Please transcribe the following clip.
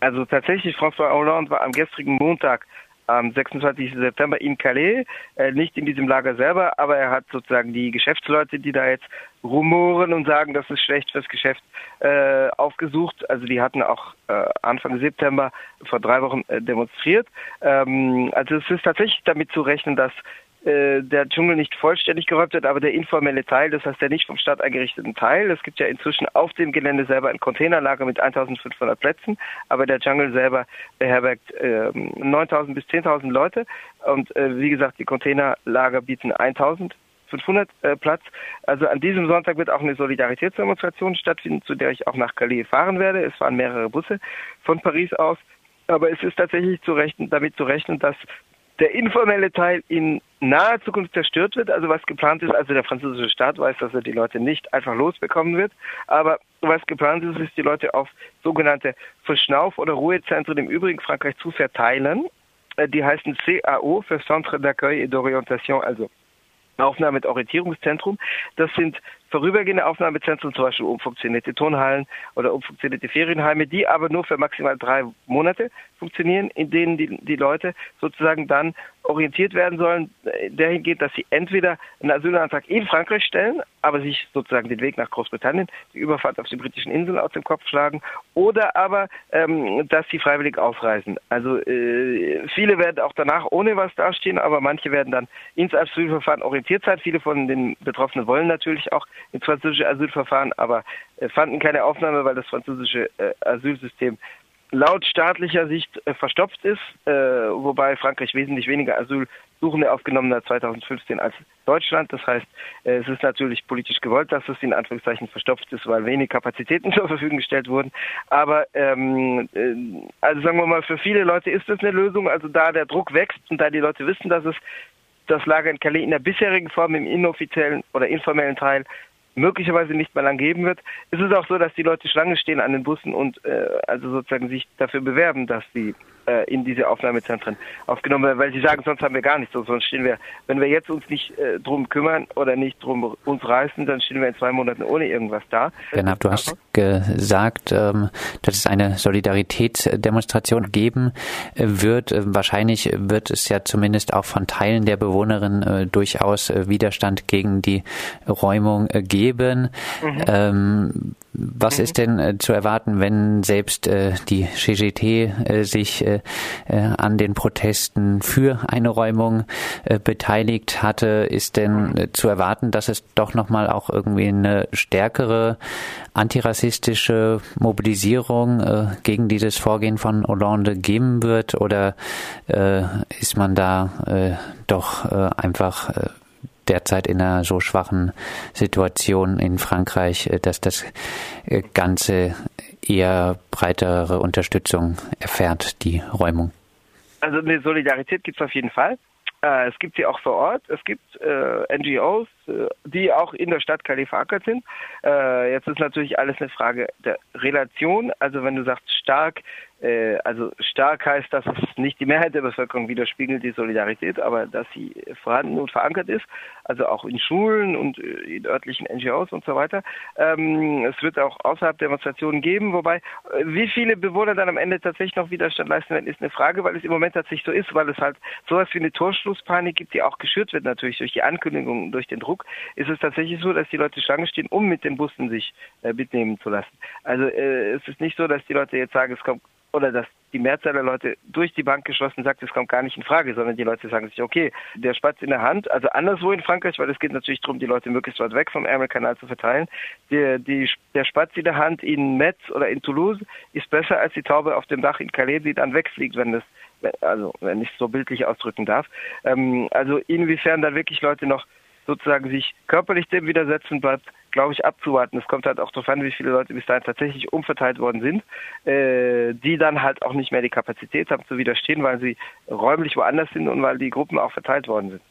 Also tatsächlich, François Hollande war am gestrigen Montag am 26. September in Calais, äh, nicht in diesem Lager selber, aber er hat sozusagen die Geschäftsleute, die da jetzt rumoren und sagen, das ist schlecht fürs Geschäft, äh, aufgesucht. Also die hatten auch äh, Anfang September vor drei Wochen äh, demonstriert. Ähm, also es ist tatsächlich damit zu rechnen, dass äh, der Dschungel nicht vollständig geräumt wird, aber der informelle Teil, das heißt der nicht vom Staat eingerichteten Teil. Es gibt ja inzwischen auf dem Gelände selber ein Containerlager mit 1500 Plätzen, aber der Dschungel selber beherbergt äh, 9000 bis 10.000 Leute und äh, wie gesagt, die Containerlager bieten 1000 500 äh, Platz. Also an diesem Sonntag wird auch eine Solidaritätsdemonstration stattfinden, zu der ich auch nach Calais fahren werde. Es fahren mehrere Busse von Paris aus. Aber es ist tatsächlich zu rechnen, damit zu rechnen, dass der informelle Teil in naher Zukunft zerstört wird, also was geplant ist, also der französische Staat weiß, dass er die Leute nicht einfach losbekommen wird, aber was geplant ist, ist die Leute auf sogenannte Verschnauf- oder Ruhezentren im übrigen Frankreich zu verteilen. Äh, die heißen CAO für Centre d'accueil et d'orientation, also Aufnahme- und Orientierungszentrum. Das sind vorübergehende Aufnahmezentren, zum Beispiel umfunktionierte Turnhallen oder umfunktionierte Ferienheime, die aber nur für maximal drei Monate funktionieren, in denen die, die Leute sozusagen dann orientiert werden sollen, dahingehend, dass sie entweder einen Asylantrag in Frankreich stellen, aber sich sozusagen den Weg nach Großbritannien, die Überfahrt auf die britischen Inseln aus dem Kopf schlagen, oder aber, ähm, dass sie freiwillig ausreisen. Also äh, viele werden auch danach ohne was dastehen, aber manche werden dann ins Asylverfahren orientiert sein. Viele von den Betroffenen wollen natürlich auch ins französische Asylverfahren, aber äh, fanden keine Aufnahme, weil das französische äh, Asylsystem laut staatlicher Sicht äh, verstopft ist, wobei Frankreich wesentlich weniger Asylsuchende aufgenommen hat 2015 als Deutschland. Das heißt, es ist natürlich politisch gewollt, dass es in Anführungszeichen verstopft ist, weil wenig Kapazitäten zur Verfügung gestellt wurden. Aber ähm, äh, also sagen wir mal, für viele Leute ist es eine Lösung. Also da der Druck wächst und da die Leute wissen, dass es das Lager in Calais in der bisherigen Form im inoffiziellen oder informellen Teil möglicherweise nicht mehr lang geben wird. Es ist auch so, dass die Leute Schlange stehen an den Bussen und äh, also sozusagen sich dafür bewerben, dass sie äh, in diese Aufnahmezentren aufgenommen werden, weil sie sagen, sonst haben wir gar nichts, sonst stehen wir, wenn wir jetzt uns nicht äh, drum kümmern oder nicht drum uns reißen, dann stehen wir in zwei Monaten ohne irgendwas da. Genau, du hast gesagt, ähm, dass es eine Solidaritätsdemonstration geben äh, wird. Äh, wahrscheinlich wird es ja zumindest auch von Teilen der Bewohnerin äh, durchaus äh, Widerstand gegen die Räumung geben. Mhm. Ähm, was mhm. ist denn äh, zu erwarten, wenn selbst äh, die CGT äh, sich äh, äh, an den Protesten für eine Räumung äh, beteiligt hatte? Ist denn mhm. zu erwarten, dass es doch nochmal auch irgendwie eine stärkere antirassistische Mobilisierung gegen dieses Vorgehen von Hollande geben wird? Oder ist man da doch einfach derzeit in einer so schwachen Situation in Frankreich, äh, dass das äh, Ganze eher breitere Unterstützung erfährt, die Räumung? Also eine Solidarität gibt es auf jeden Fall. Äh, es gibt sie auch vor Ort. Es gibt NGOs, die auch in der Stadt Calais verankert sind. Äh, jetzt ist natürlich alles eine Frage der Relation. Also wenn du sagst stark, äh, also stark heißt, dass es nicht die Mehrheit der Bevölkerung widerspiegelt, die Solidarität, aber dass sie vorhanden und verankert ist, also auch in Schulen und äh, in örtlichen NGOs und so weiter. Ähm, es wird auch außerhalb Demonstrationen geben, wobei äh, wie viele Bewohner dann am Ende tatsächlich noch Widerstand leisten werden, ist eine Frage, weil es im Moment tatsächlich so ist, weil es halt sowas wie eine Torschlusspanik gibt, die auch geschürt wird natürlich durch die Ankündigung, durch den Druck, ist es tatsächlich so, dass die Leute Schlange stehen, um mit den Bussen sich äh, mitnehmen zu lassen. Also äh, es ist nicht so, dass die Leute jetzt sagen, es kommt oder dass die Mehrzahl der Leute durch die Bank geschlossen sagt, es kommt gar nicht in Frage, sondern die Leute sagen sich, okay, der Spatz in der Hand, also anderswo in Frankreich, weil es geht natürlich darum, die Leute möglichst weit weg vom Ärmelkanal zu verteilen. Der, die, der Spatz in der Hand in Metz oder in Toulouse ist besser als die Taube auf dem Dach in Calais, die dann wegfliegt, wenn das, also wenn ich es so bildlich ausdrücken darf. Ähm, also inwiefern da wirklich Leute noch sozusagen sich körperlich dem widersetzen, bleibt, glaube ich, abzuwarten. Es kommt halt auch darauf an, wie viele Leute bis dahin tatsächlich umverteilt worden sind, äh, die dann halt auch nicht mehr die Kapazität haben zu widerstehen, weil sie räumlich woanders sind und weil die Gruppen auch verteilt worden sind.